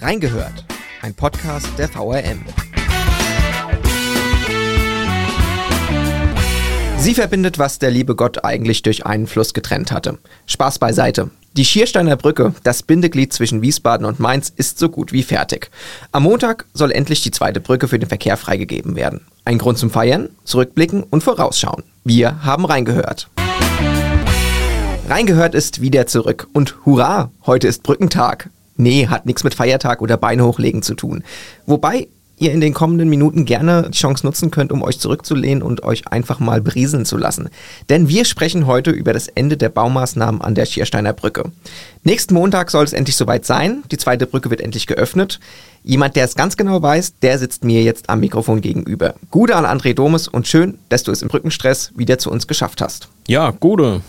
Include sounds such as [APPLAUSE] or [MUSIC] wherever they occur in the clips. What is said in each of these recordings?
Reingehört, ein Podcast der VRM. Sie verbindet, was der liebe Gott eigentlich durch einen Fluss getrennt hatte. Spaß beiseite. Die Schiersteiner Brücke, das Bindeglied zwischen Wiesbaden und Mainz, ist so gut wie fertig. Am Montag soll endlich die zweite Brücke für den Verkehr freigegeben werden. Ein Grund zum Feiern, Zurückblicken und Vorausschauen. Wir haben reingehört. Reingehört ist wieder zurück. Und hurra, heute ist Brückentag. Nee, hat nichts mit Feiertag oder Beine hochlegen zu tun. Wobei ihr in den kommenden Minuten gerne die Chance nutzen könnt, um euch zurückzulehnen und euch einfach mal brieseln zu lassen. Denn wir sprechen heute über das Ende der Baumaßnahmen an der Schiersteiner Brücke. Nächsten Montag soll es endlich soweit sein. Die zweite Brücke wird endlich geöffnet. Jemand, der es ganz genau weiß, der sitzt mir jetzt am Mikrofon gegenüber. Gude an André Domes und schön, dass du es im Brückenstress wieder zu uns geschafft hast. Ja, Gude.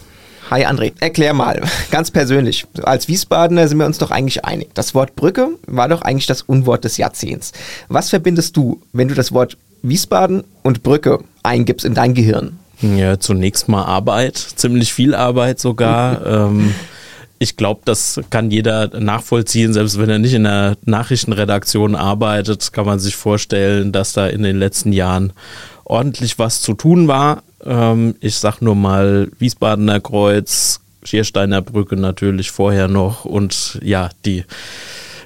Hi André, erklär mal, [LAUGHS] ganz persönlich. Als Wiesbadener sind wir uns doch eigentlich einig. Das Wort Brücke war doch eigentlich das Unwort des Jahrzehnts. Was verbindest du, wenn du das Wort Wiesbaden und Brücke eingibst in dein Gehirn? Ja, zunächst mal Arbeit, ziemlich viel Arbeit sogar. [LAUGHS] ähm, ich glaube, das kann jeder nachvollziehen, selbst wenn er nicht in der Nachrichtenredaktion arbeitet, kann man sich vorstellen, dass da in den letzten Jahren ordentlich was zu tun war. Ähm, ich sag nur mal Wiesbadener Kreuz, Schiersteiner Brücke natürlich vorher noch und ja, die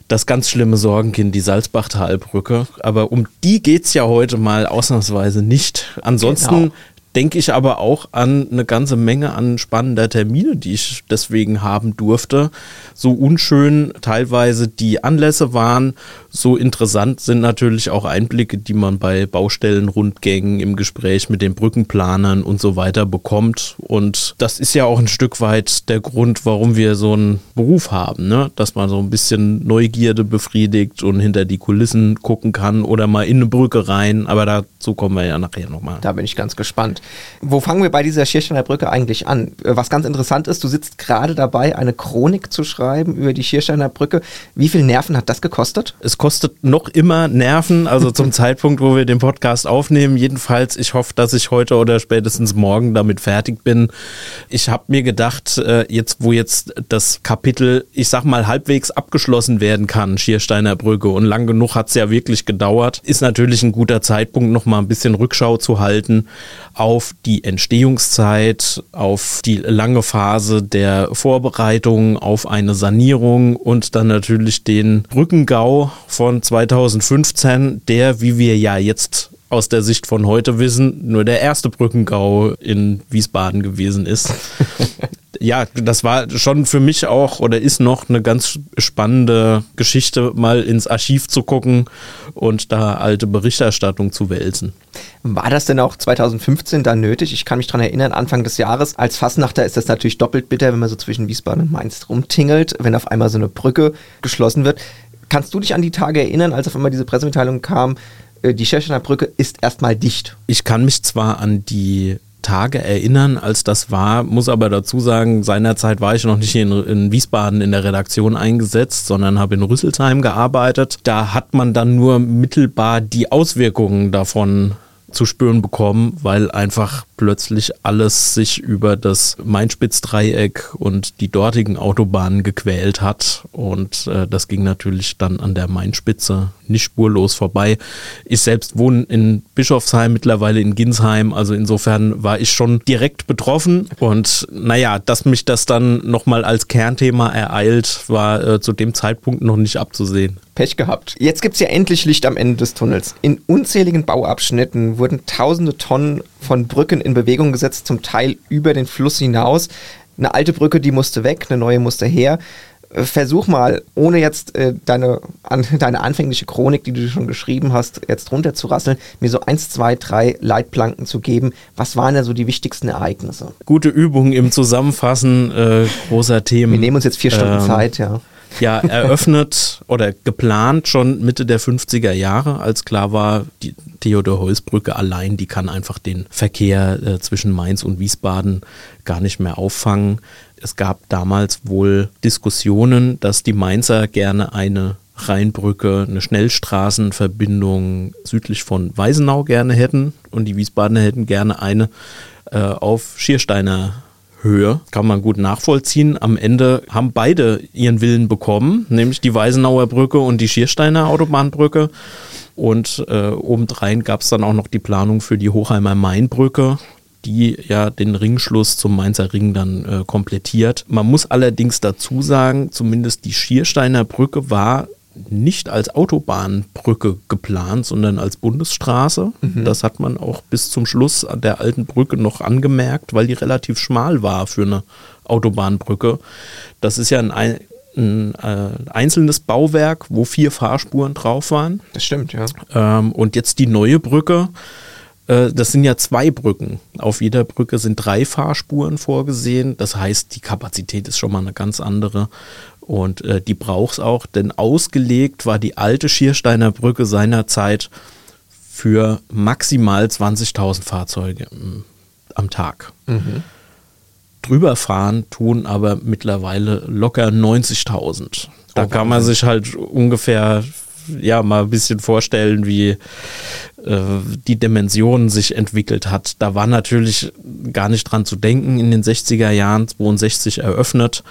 das ganz schlimme Sorgenkind, die Salzbachtalbrücke. Aber um die geht es ja heute mal ausnahmsweise nicht. Ansonsten genau denke ich aber auch an eine ganze Menge an spannender Termine, die ich deswegen haben durfte. So unschön teilweise die Anlässe waren, so interessant sind natürlich auch Einblicke, die man bei Baustellenrundgängen im Gespräch mit den Brückenplanern und so weiter bekommt. Und das ist ja auch ein Stück weit der Grund, warum wir so einen Beruf haben, ne? dass man so ein bisschen Neugierde befriedigt und hinter die Kulissen gucken kann oder mal in eine Brücke rein. Aber dazu kommen wir ja nachher nochmal. Da bin ich ganz gespannt. Wo fangen wir bei dieser Schiersteiner Brücke eigentlich an? Äh, was ganz interessant ist, du sitzt gerade dabei, eine Chronik zu schreiben über die Schiersteiner Brücke. Wie viel Nerven hat das gekostet? Es kostet noch immer Nerven, also zum [LAUGHS] Zeitpunkt, wo wir den Podcast aufnehmen. Jedenfalls, ich hoffe, dass ich heute oder spätestens morgen damit fertig bin. Ich habe mir gedacht, äh, jetzt, wo jetzt das Kapitel, ich sag mal, halbwegs abgeschlossen werden kann, Schiersteiner Brücke, und lang genug hat es ja wirklich gedauert, ist natürlich ein guter Zeitpunkt, noch mal ein bisschen Rückschau zu halten auf die Entstehungszeit, auf die lange Phase der Vorbereitung, auf eine Sanierung und dann natürlich den Brückengau von 2015, der, wie wir ja jetzt aus der Sicht von heute wissen, nur der erste Brückengau in Wiesbaden gewesen ist. [LAUGHS] ja, das war schon für mich auch oder ist noch eine ganz spannende Geschichte, mal ins Archiv zu gucken und da alte Berichterstattung zu wälzen. War das denn auch 2015 da nötig? Ich kann mich daran erinnern, Anfang des Jahres als Fassnachter ist das natürlich doppelt bitter, wenn man so zwischen Wiesbaden und Mainz rumtingelt, wenn auf einmal so eine Brücke geschlossen wird. Kannst du dich an die Tage erinnern, als auf einmal diese Pressemitteilung kam, äh, die Tschechiner Brücke ist erstmal dicht? Ich kann mich zwar an die Tage erinnern, als das war. Muss aber dazu sagen, seinerzeit war ich noch nicht in, in Wiesbaden in der Redaktion eingesetzt, sondern habe in Rüsselsheim gearbeitet. Da hat man dann nur mittelbar die Auswirkungen davon zu spüren bekommen, weil einfach plötzlich alles sich über das Mainspitz-Dreieck und die dortigen Autobahnen gequält hat. Und äh, das ging natürlich dann an der Mainspitze nicht spurlos vorbei. Ich selbst wohne in Bischofsheim, mittlerweile in Ginsheim. Also insofern war ich schon direkt betroffen. Und naja, dass mich das dann nochmal als Kernthema ereilt, war äh, zu dem Zeitpunkt noch nicht abzusehen. Pech gehabt. Jetzt gibt es ja endlich Licht am Ende des Tunnels. In unzähligen Bauabschnitten wurden tausende Tonnen von Brücken in Bewegung gesetzt, zum Teil über den Fluss hinaus. Eine alte Brücke, die musste weg, eine neue musste her. Äh, versuch mal, ohne jetzt äh, deine, an, [LAUGHS] deine anfängliche Chronik, die du schon geschrieben hast, jetzt runterzurasseln, mir so eins, zwei, drei Leitplanken zu geben. Was waren denn so die wichtigsten Ereignisse? Gute Übung im Zusammenfassen äh, großer Themen. Wir nehmen uns jetzt vier Stunden ähm, Zeit, ja ja eröffnet oder geplant schon Mitte der 50er Jahre, als klar war, die Theodor-Heuss-Brücke allein, die kann einfach den Verkehr äh, zwischen Mainz und Wiesbaden gar nicht mehr auffangen. Es gab damals wohl Diskussionen, dass die Mainzer gerne eine Rheinbrücke, eine Schnellstraßenverbindung südlich von Weisenau gerne hätten und die Wiesbadener hätten gerne eine äh, auf Schiersteiner Höhe. Kann man gut nachvollziehen. Am Ende haben beide ihren Willen bekommen, nämlich die Weisenauer Brücke und die Schiersteiner Autobahnbrücke. Und äh, obendrein gab es dann auch noch die Planung für die Hochheimer Mainbrücke, die ja den Ringschluss zum Mainzer Ring dann äh, komplettiert. Man muss allerdings dazu sagen, zumindest die Schiersteiner Brücke war nicht als Autobahnbrücke geplant, sondern als Bundesstraße. Mhm. Das hat man auch bis zum Schluss der alten Brücke noch angemerkt, weil die relativ schmal war für eine Autobahnbrücke. Das ist ja ein, ein äh, einzelnes Bauwerk, wo vier Fahrspuren drauf waren. Das stimmt, ja. Ähm, und jetzt die neue Brücke. Äh, das sind ja zwei Brücken. Auf jeder Brücke sind drei Fahrspuren vorgesehen. Das heißt, die Kapazität ist schon mal eine ganz andere. Und äh, die braucht es auch, denn ausgelegt war die alte Schiersteiner Brücke seinerzeit für maximal 20.000 Fahrzeuge ähm, am Tag. Mhm. Drüber fahren tun aber mittlerweile locker 90.000. Da oh, kann man sich halt ungefähr ja mal ein bisschen vorstellen, wie äh, die Dimension sich entwickelt hat. Da war natürlich gar nicht dran zu denken in den 60er Jahren, 62 eröffnet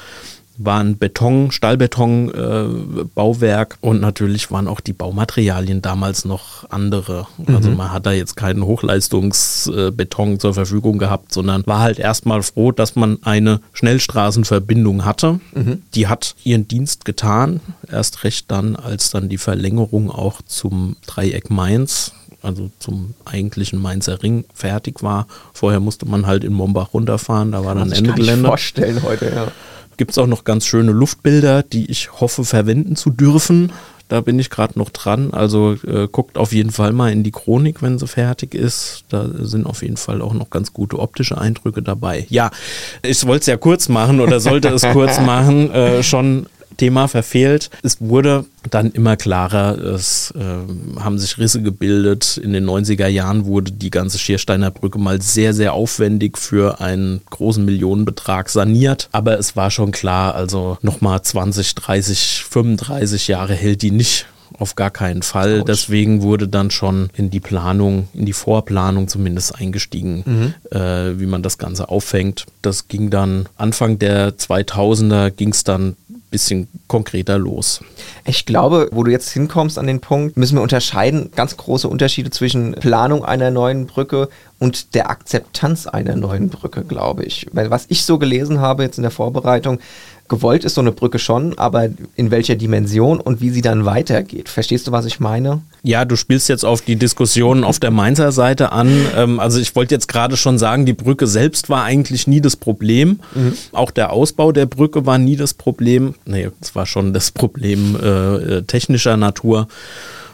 war ein Beton, Stahlbeton-Bauwerk äh, und natürlich waren auch die Baumaterialien damals noch andere. Also mhm. Also man hat da jetzt keinen Hochleistungsbeton zur Verfügung gehabt, sondern war halt erstmal froh, dass man eine Schnellstraßenverbindung hatte. Mhm. Die hat ihren Dienst getan, erst recht dann, als dann die Verlängerung auch zum Dreieck Mainz also zum eigentlichen Mainzer Ring fertig war. Vorher musste man halt in Mombach runterfahren, da war dann Ende Gelände. Kann ich vorstellen heute, ja gibt es auch noch ganz schöne Luftbilder, die ich hoffe verwenden zu dürfen. Da bin ich gerade noch dran. Also äh, guckt auf jeden Fall mal in die Chronik, wenn sie fertig ist. Da sind auf jeden Fall auch noch ganz gute optische Eindrücke dabei. Ja, ich wollte es ja kurz machen oder sollte es kurz [LAUGHS] machen. Äh, schon Thema verfehlt. Es wurde dann immer klarer, es äh, haben sich Risse gebildet. In den 90er Jahren wurde die ganze Schiersteiner Brücke mal sehr, sehr aufwendig für einen großen Millionenbetrag saniert. Aber es war schon klar, also nochmal 20, 30, 35 Jahre hält die nicht auf gar keinen Fall. Ouch. Deswegen wurde dann schon in die Planung, in die Vorplanung zumindest eingestiegen, mhm. äh, wie man das Ganze auffängt. Das ging dann Anfang der 2000er ging es dann bisschen konkreter los. Ich glaube, wo du jetzt hinkommst an den Punkt, müssen wir unterscheiden, ganz große Unterschiede zwischen Planung einer neuen Brücke und der Akzeptanz einer neuen Brücke, glaube ich. Weil was ich so gelesen habe jetzt in der Vorbereitung, gewollt ist so eine Brücke schon, aber in welcher Dimension und wie sie dann weitergeht. Verstehst du, was ich meine? Ja, du spielst jetzt auf die Diskussionen auf der Mainzer Seite an. Ähm, also ich wollte jetzt gerade schon sagen, die Brücke selbst war eigentlich nie das Problem. Mhm. Auch der Ausbau der Brücke war nie das Problem. Nee, es war schon das Problem äh, äh technischer Natur.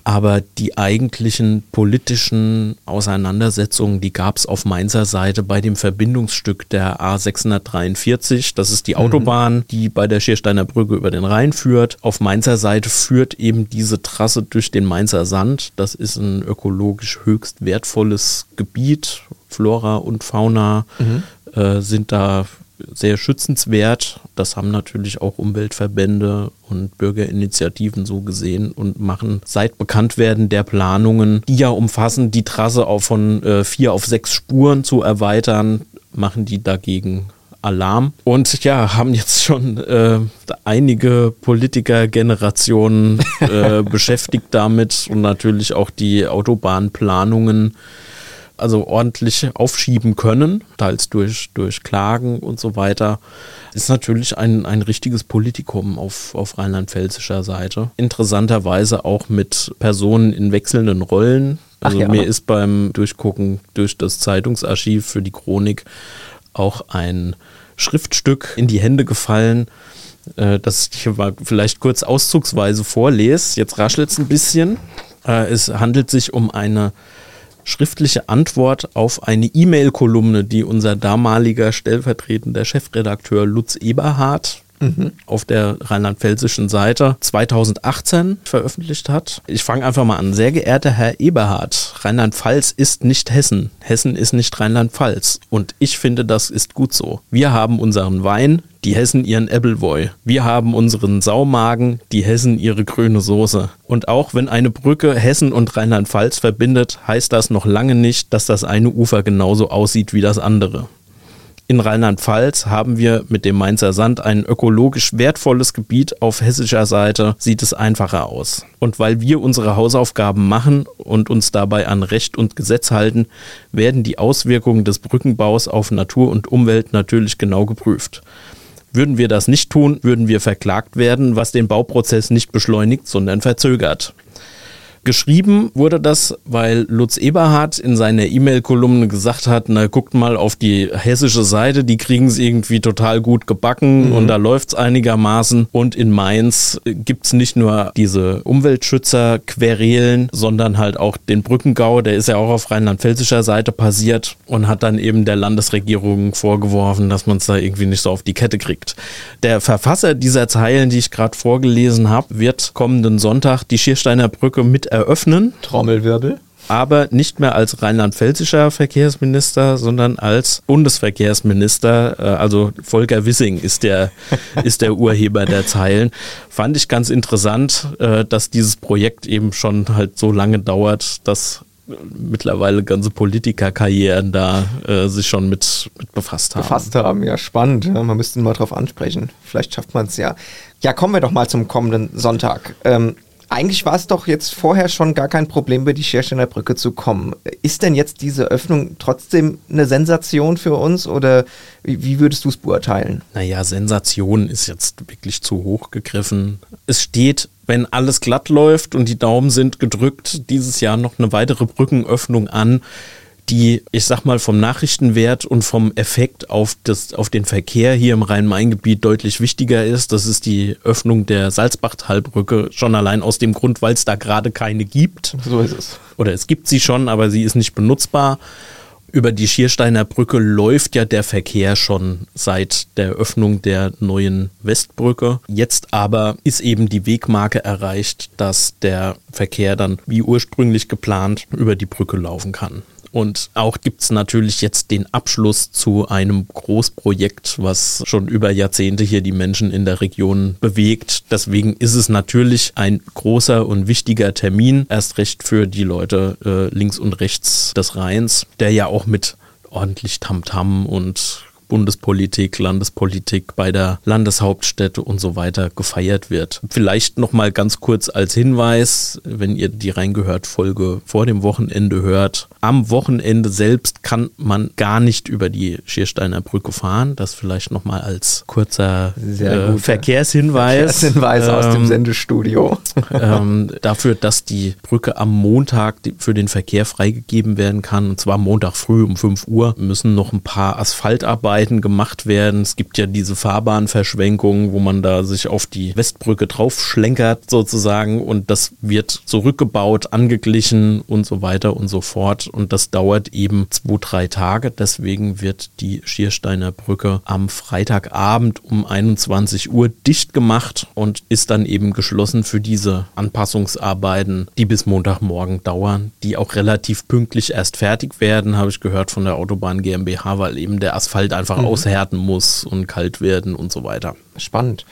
Aber die eigentlichen politischen Auseinandersetzungen, die gab es auf Mainzer Seite bei dem Verbindungsstück der A643. Das ist die mhm. Autobahn, die bei der Schiersteiner Brücke über den Rhein führt. Auf Mainzer Seite führt eben diese Trasse durch den Mainzer Sand. Das ist ein ökologisch höchst wertvolles Gebiet. Flora und Fauna mhm. äh, sind da sehr schützenswert. Das haben natürlich auch Umweltverbände und Bürgerinitiativen so gesehen und machen seit Bekanntwerden der Planungen, die ja umfassen, die Trasse auch von äh, vier auf sechs Spuren zu erweitern, machen die dagegen Alarm und ja, haben jetzt schon äh, einige Politikergenerationen äh, [LAUGHS] beschäftigt damit und natürlich auch die Autobahnplanungen also ordentlich aufschieben können, teils durch, durch Klagen und so weiter, ist natürlich ein, ein richtiges Politikum auf, auf rheinland-pfälzischer Seite. Interessanterweise auch mit Personen in wechselnden Rollen. Also ja. mir ist beim Durchgucken durch das Zeitungsarchiv für die Chronik auch ein Schriftstück in die Hände gefallen, äh, das ich mal vielleicht kurz auszugsweise vorlese. Jetzt raschelt es ein bisschen. Äh, es handelt sich um eine schriftliche Antwort auf eine E-Mail-Kolumne, die unser damaliger stellvertretender Chefredakteur Lutz Eberhardt mhm. auf der rheinland-pfälzischen Seite 2018 veröffentlicht hat. Ich fange einfach mal an. Sehr geehrter Herr Eberhard, Rheinland-Pfalz ist nicht Hessen. Hessen ist nicht Rheinland-Pfalz. Und ich finde, das ist gut so. Wir haben unseren Wein, die Hessen ihren Appleboy. Wir haben unseren Saumagen, die Hessen ihre grüne Soße. Und auch wenn eine Brücke Hessen und Rheinland-Pfalz verbindet, heißt das noch lange nicht, dass das eine Ufer genauso aussieht wie das andere. In Rheinland-Pfalz haben wir mit dem Mainzer Sand ein ökologisch wertvolles Gebiet. Auf hessischer Seite sieht es einfacher aus. Und weil wir unsere Hausaufgaben machen und uns dabei an Recht und Gesetz halten, werden die Auswirkungen des Brückenbaus auf Natur und Umwelt natürlich genau geprüft. Würden wir das nicht tun, würden wir verklagt werden, was den Bauprozess nicht beschleunigt, sondern verzögert. Geschrieben wurde das, weil Lutz Eberhardt in seiner E-Mail-Kolumne gesagt hat, na guckt mal auf die hessische Seite, die kriegen es irgendwie total gut gebacken mhm. und da läuft es einigermaßen. Und in Mainz gibt es nicht nur diese Umweltschützer-Querelen, sondern halt auch den Brückengau, der ist ja auch auf rheinland-pfälzischer Seite passiert und hat dann eben der Landesregierung vorgeworfen, dass man es da irgendwie nicht so auf die Kette kriegt. Der Verfasser dieser Zeilen, die ich gerade vorgelesen habe, wird kommenden Sonntag die Schiersteiner Brücke mit eröffnen. Trommelwirbel. Aber nicht mehr als rheinland-pfälzischer Verkehrsminister, sondern als Bundesverkehrsminister. Äh, also Volker Wissing ist der, [LAUGHS] ist der Urheber der Zeilen. Fand ich ganz interessant, äh, dass dieses Projekt eben schon halt so lange dauert, dass mittlerweile ganze Politikerkarrieren da äh, sich schon mit, mit befasst haben. Befasst haben, ja, spannend. Ja, man müsste ihn mal drauf ansprechen. Vielleicht schafft man es ja. Ja, kommen wir doch mal zum kommenden Sonntag. Ähm, eigentlich war es doch jetzt vorher schon gar kein Problem, über die Schersteiner Brücke zu kommen. Ist denn jetzt diese Öffnung trotzdem eine Sensation für uns oder wie würdest du es beurteilen? Naja, Sensation ist jetzt wirklich zu hoch gegriffen. Es steht, wenn alles glatt läuft und die Daumen sind gedrückt, dieses Jahr noch eine weitere Brückenöffnung an die, ich sag mal, vom Nachrichtenwert und vom Effekt auf, das, auf den Verkehr hier im Rhein-Main-Gebiet deutlich wichtiger ist. Das ist die Öffnung der Salzbach-Talbrücke, schon allein aus dem Grund, weil es da gerade keine gibt. So ist es. Oder es gibt sie schon, aber sie ist nicht benutzbar. Über die Schiersteiner Brücke läuft ja der Verkehr schon seit der Öffnung der neuen Westbrücke. Jetzt aber ist eben die Wegmarke erreicht, dass der Verkehr dann wie ursprünglich geplant über die Brücke laufen kann. Und auch gibt es natürlich jetzt den Abschluss zu einem Großprojekt, was schon über Jahrzehnte hier die Menschen in der Region bewegt. Deswegen ist es natürlich ein großer und wichtiger Termin, erst recht für die Leute äh, links und rechts des Rheins, der ja auch mit ordentlich Tamtam -Tam und Bundespolitik, Landespolitik bei der Landeshauptstätte und so weiter gefeiert wird. Vielleicht noch mal ganz kurz als Hinweis, wenn ihr die reingehört Folge vor dem Wochenende hört. Am Wochenende selbst kann man gar nicht über die Schiersteiner Brücke fahren. Das vielleicht noch mal als kurzer äh, Verkehrshinweis. Verkehrshinweis ähm, aus dem ähm, Sendestudio. [LAUGHS] ähm, dafür, dass die Brücke am Montag für den Verkehr freigegeben werden kann. Und zwar Montag früh um 5 Uhr müssen noch ein paar Asphaltarbeiten Seiten gemacht werden. Es gibt ja diese Fahrbahnverschwenkungen, wo man da sich auf die Westbrücke draufschlenkert sozusagen und das wird zurückgebaut, angeglichen und so weiter und so fort. Und das dauert eben zwei, drei Tage. Deswegen wird die Schiersteiner Brücke am Freitagabend um 21 Uhr dicht gemacht und ist dann eben geschlossen für diese Anpassungsarbeiten, die bis Montagmorgen dauern, die auch relativ pünktlich erst fertig werden, habe ich gehört von der Autobahn GmbH, weil eben der Asphalt einfach einfach mhm. aushärten muss und kalt werden und so weiter. Spannend.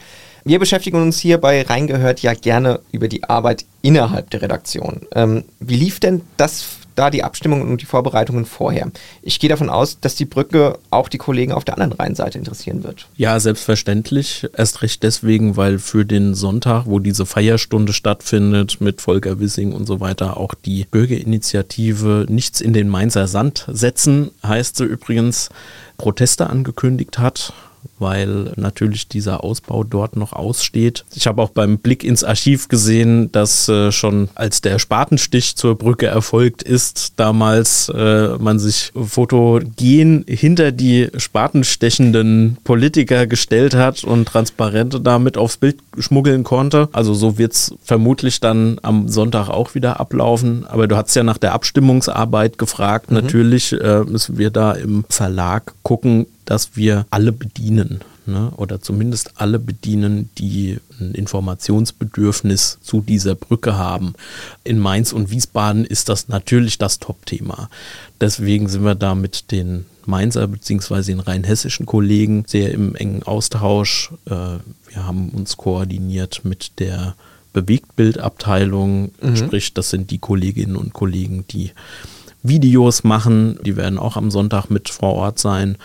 Wir beschäftigen uns hier bei Reingehört ja gerne über die Arbeit innerhalb der Redaktion. Ähm, wie lief denn das da die Abstimmung und die Vorbereitungen vorher? Ich gehe davon aus, dass die Brücke auch die Kollegen auf der anderen Rheinseite interessieren wird. Ja, selbstverständlich. Erst recht deswegen, weil für den Sonntag, wo diese Feierstunde stattfindet mit Volker Wissing und so weiter, auch die Bürgerinitiative Nichts in den Mainzer Sand setzen, heißt sie übrigens, Proteste angekündigt hat weil natürlich dieser Ausbau dort noch aussteht. Ich habe auch beim Blick ins Archiv gesehen, dass äh, schon als der Spatenstich zur Brücke erfolgt ist, damals äh, man sich fotogen hinter die spatenstechenden Politiker gestellt hat und Transparente damit aufs Bild schmuggeln konnte. Also so wird es vermutlich dann am Sonntag auch wieder ablaufen. Aber du hast ja nach der Abstimmungsarbeit gefragt. Mhm. Natürlich äh, müssen wir da im Verlag gucken, dass wir alle bedienen ne? oder zumindest alle bedienen, die ein Informationsbedürfnis zu dieser Brücke haben. In Mainz und Wiesbaden ist das natürlich das Top-Thema. Deswegen sind wir da mit den Mainzer bzw. den rheinhessischen Kollegen sehr im engen Austausch. Äh, wir haben uns koordiniert mit der Bewegtbildabteilung, mhm. sprich, das sind die Kolleginnen und Kollegen, die Videos machen, die werden auch am Sonntag mit vor Ort sein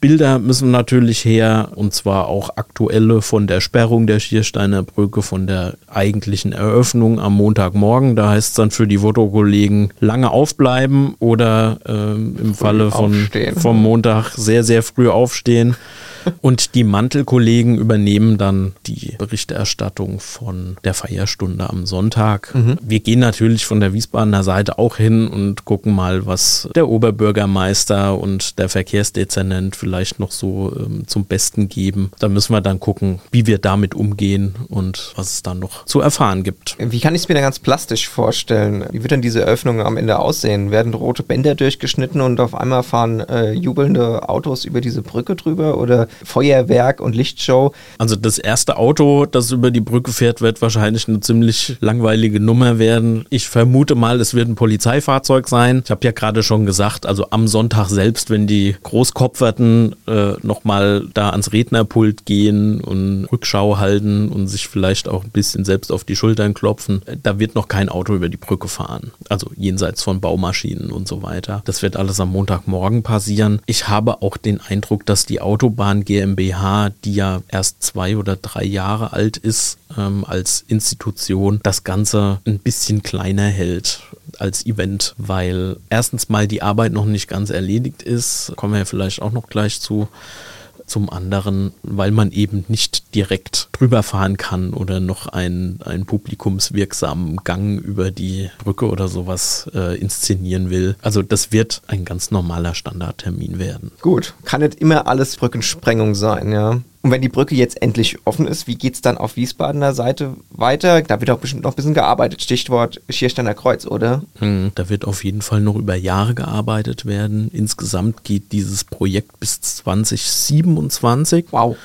Bilder müssen natürlich her und zwar auch aktuelle von der Sperrung der Schiersteiner Brücke, von der eigentlichen Eröffnung am Montagmorgen. Da heißt es dann für die Fotokollegen lange aufbleiben oder ähm, im Falle von, vom Montag sehr, sehr früh aufstehen. Und die Mantelkollegen übernehmen dann die Berichterstattung von der Feierstunde am Sonntag. Mhm. Wir gehen natürlich von der Wiesbadener Seite auch hin und gucken mal, was der Oberbürgermeister und der Verkehrsdezernent vielleicht noch so ähm, zum Besten geben. Da müssen wir dann gucken, wie wir damit umgehen und was es dann noch zu erfahren gibt. Wie kann ich es mir da ganz plastisch vorstellen? Wie wird denn diese Eröffnung am Ende aussehen? Werden rote Bänder durchgeschnitten und auf einmal fahren äh, jubelnde Autos über diese Brücke drüber oder Feuerwerk und Lichtshow. Also das erste Auto, das über die Brücke fährt, wird wahrscheinlich eine ziemlich langweilige Nummer werden. Ich vermute mal, es wird ein Polizeifahrzeug sein. Ich habe ja gerade schon gesagt, also am Sonntag selbst, wenn die Großkopferten äh, nochmal da ans Rednerpult gehen und Rückschau halten und sich vielleicht auch ein bisschen selbst auf die Schultern klopfen, da wird noch kein Auto über die Brücke fahren. Also jenseits von Baumaschinen und so weiter. Das wird alles am Montagmorgen passieren. Ich habe auch den Eindruck, dass die Autobahn GmbH, die ja erst zwei oder drei Jahre alt ist, ähm, als Institution das Ganze ein bisschen kleiner hält als Event, weil erstens mal die Arbeit noch nicht ganz erledigt ist, kommen wir vielleicht auch noch gleich zu zum anderen, weil man eben nicht direkt drüber fahren kann oder noch einen, einen publikumswirksamen Gang über die Brücke oder sowas äh, inszenieren will. Also das wird ein ganz normaler Standardtermin werden. Gut, kann nicht immer alles Brückensprengung sein, ja. Und wenn die Brücke jetzt endlich offen ist, wie geht es dann auf Wiesbadener Seite weiter? Da wird auch bestimmt noch ein bisschen gearbeitet. Stichwort Schiersteiner Kreuz, oder? Hm, da wird auf jeden Fall noch über Jahre gearbeitet werden. Insgesamt geht dieses Projekt bis 2027. Wow.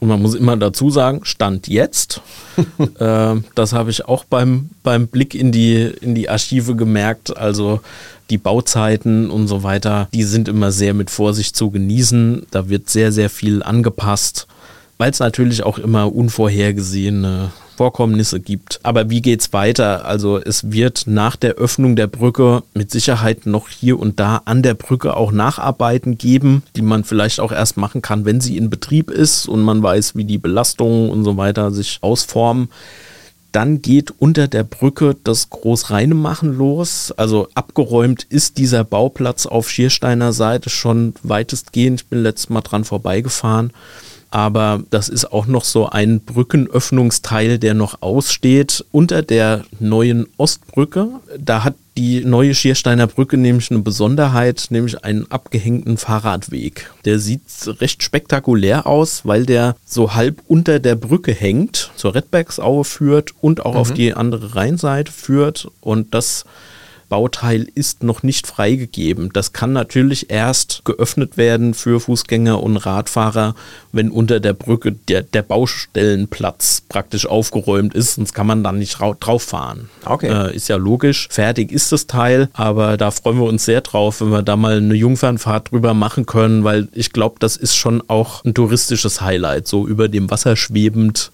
Und man muss immer dazu sagen, Stand jetzt. [LAUGHS] äh, das habe ich auch beim, beim Blick in die, in die Archive gemerkt. Also die Bauzeiten und so weiter, die sind immer sehr mit Vorsicht zu genießen. Da wird sehr, sehr viel angepasst weil es natürlich auch immer unvorhergesehene Vorkommnisse gibt. Aber wie geht's weiter? Also es wird nach der Öffnung der Brücke mit Sicherheit noch hier und da an der Brücke auch Nacharbeiten geben, die man vielleicht auch erst machen kann, wenn sie in Betrieb ist und man weiß, wie die Belastungen und so weiter sich ausformen. Dann geht unter der Brücke das Großreinemachen los. Also abgeräumt ist dieser Bauplatz auf Schiersteiner Seite schon weitestgehend. Ich bin letztes Mal dran vorbeigefahren aber das ist auch noch so ein Brückenöffnungsteil, der noch aussteht unter der neuen Ostbrücke. Da hat die neue Schiersteiner Brücke nämlich eine Besonderheit, nämlich einen abgehängten Fahrradweg. Der sieht recht spektakulär aus, weil der so halb unter der Brücke hängt, zur Redbergsaue führt und auch mhm. auf die andere Rheinseite führt und das Bauteil ist noch nicht freigegeben. Das kann natürlich erst geöffnet werden für Fußgänger und Radfahrer, wenn unter der Brücke der, der Baustellenplatz praktisch aufgeräumt ist, sonst kann man dann nicht drauf fahren. Okay. Äh, ist ja logisch. Fertig ist das Teil, aber da freuen wir uns sehr drauf, wenn wir da mal eine Jungfernfahrt drüber machen können, weil ich glaube, das ist schon auch ein touristisches Highlight, so über dem Wasser schwebend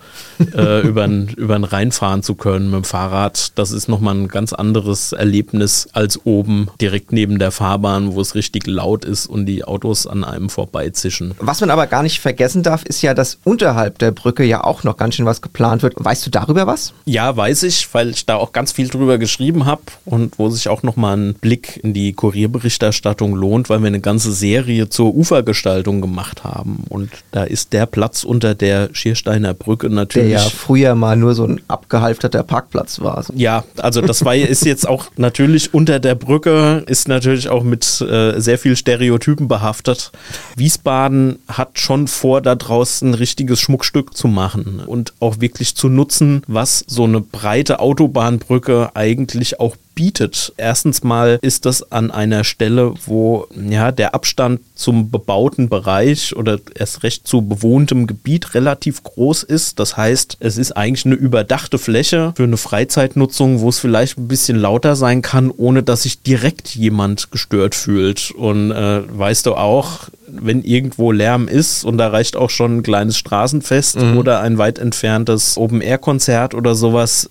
äh, [LAUGHS] über den Rhein fahren zu können mit dem Fahrrad. Das ist nochmal ein ganz anderes Erlebnis als oben direkt neben der Fahrbahn, wo es richtig laut ist und die Autos an einem vorbeizischen. Was man aber gar nicht vergessen darf, ist ja, dass unterhalb der Brücke ja auch noch ganz schön was geplant wird. Weißt du darüber was? Ja, weiß ich, weil ich da auch ganz viel drüber geschrieben habe und wo sich auch nochmal ein Blick in die Kurierberichterstattung lohnt, weil wir eine ganze Serie zur Ufergestaltung gemacht haben. Und da ist der Platz unter der Schiersteiner Brücke natürlich. Der ja früher mal nur so ein abgehalfterter Parkplatz war. Ja, also das war ist jetzt auch natürlich natürlich unter der Brücke, ist natürlich auch mit äh, sehr viel Stereotypen behaftet. Wiesbaden hat schon vor, da draußen ein richtiges Schmuckstück zu machen und auch wirklich zu nutzen, was so eine breite Autobahnbrücke eigentlich auch bietet. Erstens mal ist das an einer Stelle, wo ja der Abstand zum bebauten Bereich oder erst recht zu bewohntem Gebiet relativ groß ist. Das heißt, es ist eigentlich eine überdachte Fläche für eine Freizeitnutzung, wo es vielleicht ein bisschen lauter sein kann, ohne dass sich direkt jemand gestört fühlt. Und äh, weißt du auch, wenn irgendwo Lärm ist und da reicht auch schon ein kleines Straßenfest mhm. oder ein weit entferntes Open-Air-Konzert oder sowas.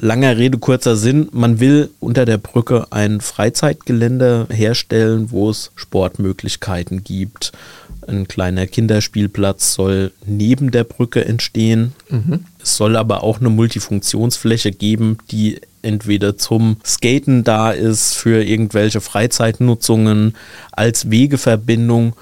Langer Rede, kurzer Sinn. Man will unter der Brücke ein Freizeitgelände herstellen, wo es Sportmöglichkeiten gibt Ein kleiner Kinderspielplatz soll neben der Brücke entstehen. Mhm. Es soll aber auch eine Multifunktionsfläche geben, die entweder zum Skaten da ist, für irgendwelche Freizeitnutzungen, als Wegeverbindung,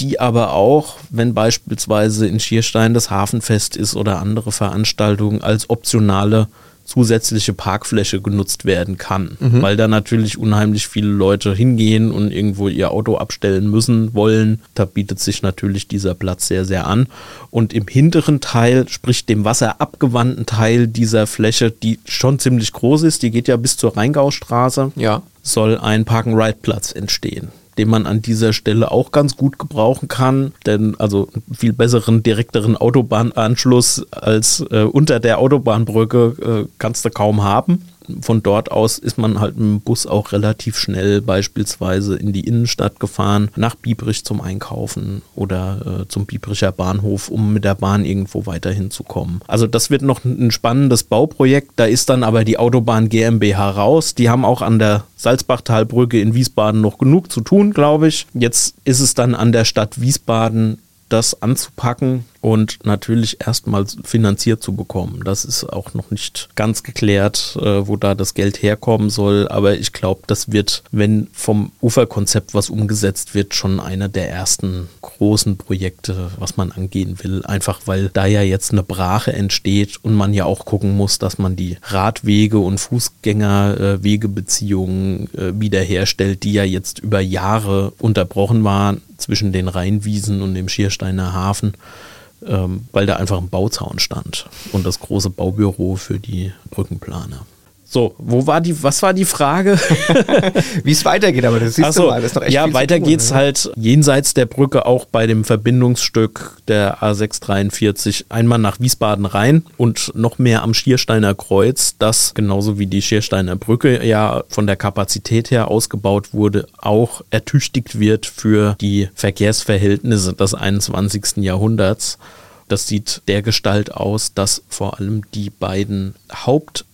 die aber auch, wenn beispielsweise in Schierstein das Hafenfest ist oder andere Veranstaltungen, als optionale zusätzliche Parkfläche genutzt werden kann, mhm. weil da natürlich unheimlich viele Leute hingehen und irgendwo ihr Auto abstellen müssen, wollen. Da bietet sich natürlich dieser Platz sehr, sehr an. Und im hinteren Teil, sprich dem wasserabgewandten Teil dieser Fläche, die schon ziemlich groß ist, die geht ja bis zur Rheingaustraße, ja. soll ein Park-and-Ride-Platz entstehen den man an dieser Stelle auch ganz gut gebrauchen kann, denn also einen viel besseren, direkteren Autobahnanschluss als äh, unter der Autobahnbrücke äh, kannst du kaum haben von dort aus ist man halt mit dem Bus auch relativ schnell beispielsweise in die Innenstadt gefahren, nach Biebrich zum Einkaufen oder äh, zum Biebricher Bahnhof, um mit der Bahn irgendwo weiterhin zu kommen. Also das wird noch ein spannendes Bauprojekt. Da ist dann aber die Autobahn GmbH raus. Die haben auch an der Salzbachtalbrücke in Wiesbaden noch genug zu tun, glaube ich. Jetzt ist es dann an der Stadt Wiesbaden das anzupacken und natürlich erstmal finanziert zu bekommen. Das ist auch noch nicht ganz geklärt, äh, wo da das Geld herkommen soll. Aber ich glaube, das wird, wenn vom Uferkonzept was umgesetzt wird, schon einer der ersten großen Projekte, was man angehen will. Einfach weil da ja jetzt eine Brache entsteht und man ja auch gucken muss, dass man die Radwege und Fußgängerwegebeziehungen äh, wiederherstellt, die ja jetzt über Jahre unterbrochen waren zwischen den Rheinwiesen und dem Schiersteiner Hafen, ähm, weil da einfach ein Bauzaun stand und das große Baubüro für die Brückenplaner. So, wo war die, was war die Frage? [LAUGHS] Wie es weitergeht, aber das siehst so, du mal, das ist doch echt Ja, weiter geht es ne? halt jenseits der Brücke auch bei dem Verbindungsstück der A643 einmal nach Wiesbaden rein und noch mehr am Schiersteiner Kreuz, das genauso wie die Schiersteiner Brücke ja von der Kapazität her ausgebaut wurde, auch ertüchtigt wird für die Verkehrsverhältnisse des 21. Jahrhunderts. Das sieht der Gestalt aus, dass vor allem die beiden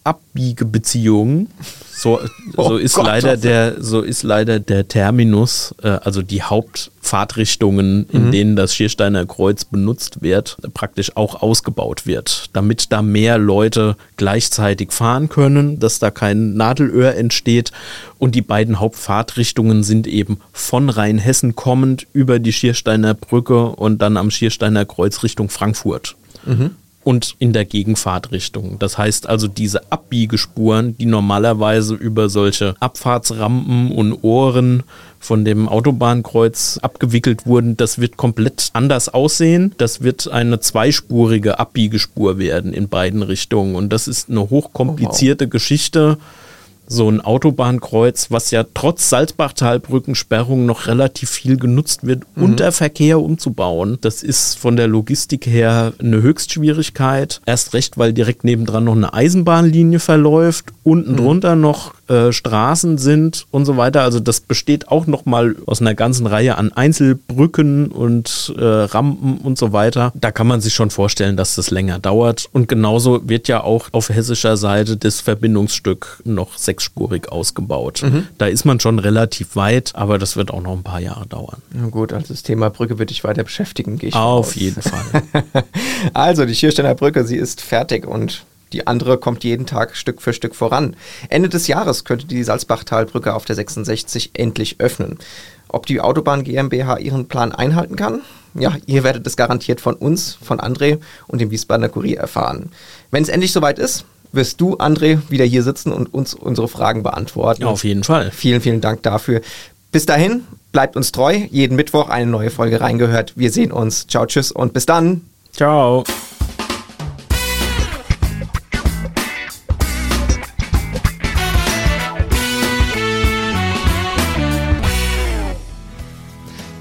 Hauptabbiegebeziehungen, so, [LAUGHS] oh so ist Gott, leider der, so ist leider der Terminus, äh, also die Hauptfahrtrichtungen, in mhm. denen das Schiersteiner Kreuz benutzt wird, praktisch auch ausgebaut wird, damit da mehr Leute gleichzeitig fahren können, dass da kein Nadelöhr entsteht und die beiden Hauptfahrtrichtungen sind eben von Rheinhessen kommend über die Schiersteiner Brücke und dann am Schiersteiner Kreuz Richtung Frankfurt. Mhm und in der Gegenfahrtrichtung. Das heißt also, diese Abbiegespuren, die normalerweise über solche Abfahrtsrampen und Ohren von dem Autobahnkreuz abgewickelt wurden, das wird komplett anders aussehen. Das wird eine zweispurige Abbiegespur werden in beiden Richtungen. Und das ist eine hochkomplizierte oh, wow. Geschichte so ein Autobahnkreuz, was ja trotz Salzbachtalbrückensperrung noch relativ viel genutzt wird, mhm. unter Verkehr umzubauen. Das ist von der Logistik her eine Höchstschwierigkeit. Erst recht, weil direkt nebendran noch eine Eisenbahnlinie verläuft, unten mhm. drunter noch äh, Straßen sind und so weiter. Also das besteht auch nochmal aus einer ganzen Reihe an Einzelbrücken und äh, Rampen und so weiter. Da kann man sich schon vorstellen, dass das länger dauert. Und genauso wird ja auch auf hessischer Seite das Verbindungsstück noch sechsspurig ausgebaut. Mhm. Da ist man schon relativ weit, aber das wird auch noch ein paar Jahre dauern. Na gut, also das Thema Brücke wird dich weiter beschäftigen, gehe ich Auf jeden Fall. [LAUGHS] also die Schiersteiner Brücke, sie ist fertig und die andere kommt jeden Tag Stück für Stück voran. Ende des Jahres könnte die Salzbachtalbrücke auf der 66 endlich öffnen. Ob die Autobahn GmbH ihren Plan einhalten kann? Ja, ihr werdet es garantiert von uns, von André und dem Wiesbadener Kurier erfahren. Wenn es endlich soweit ist, wirst du, André, wieder hier sitzen und uns unsere Fragen beantworten. Ja, auf jeden Fall. Vielen, vielen Dank dafür. Bis dahin, bleibt uns treu. Jeden Mittwoch eine neue Folge reingehört. Wir sehen uns. Ciao, tschüss und bis dann. Ciao.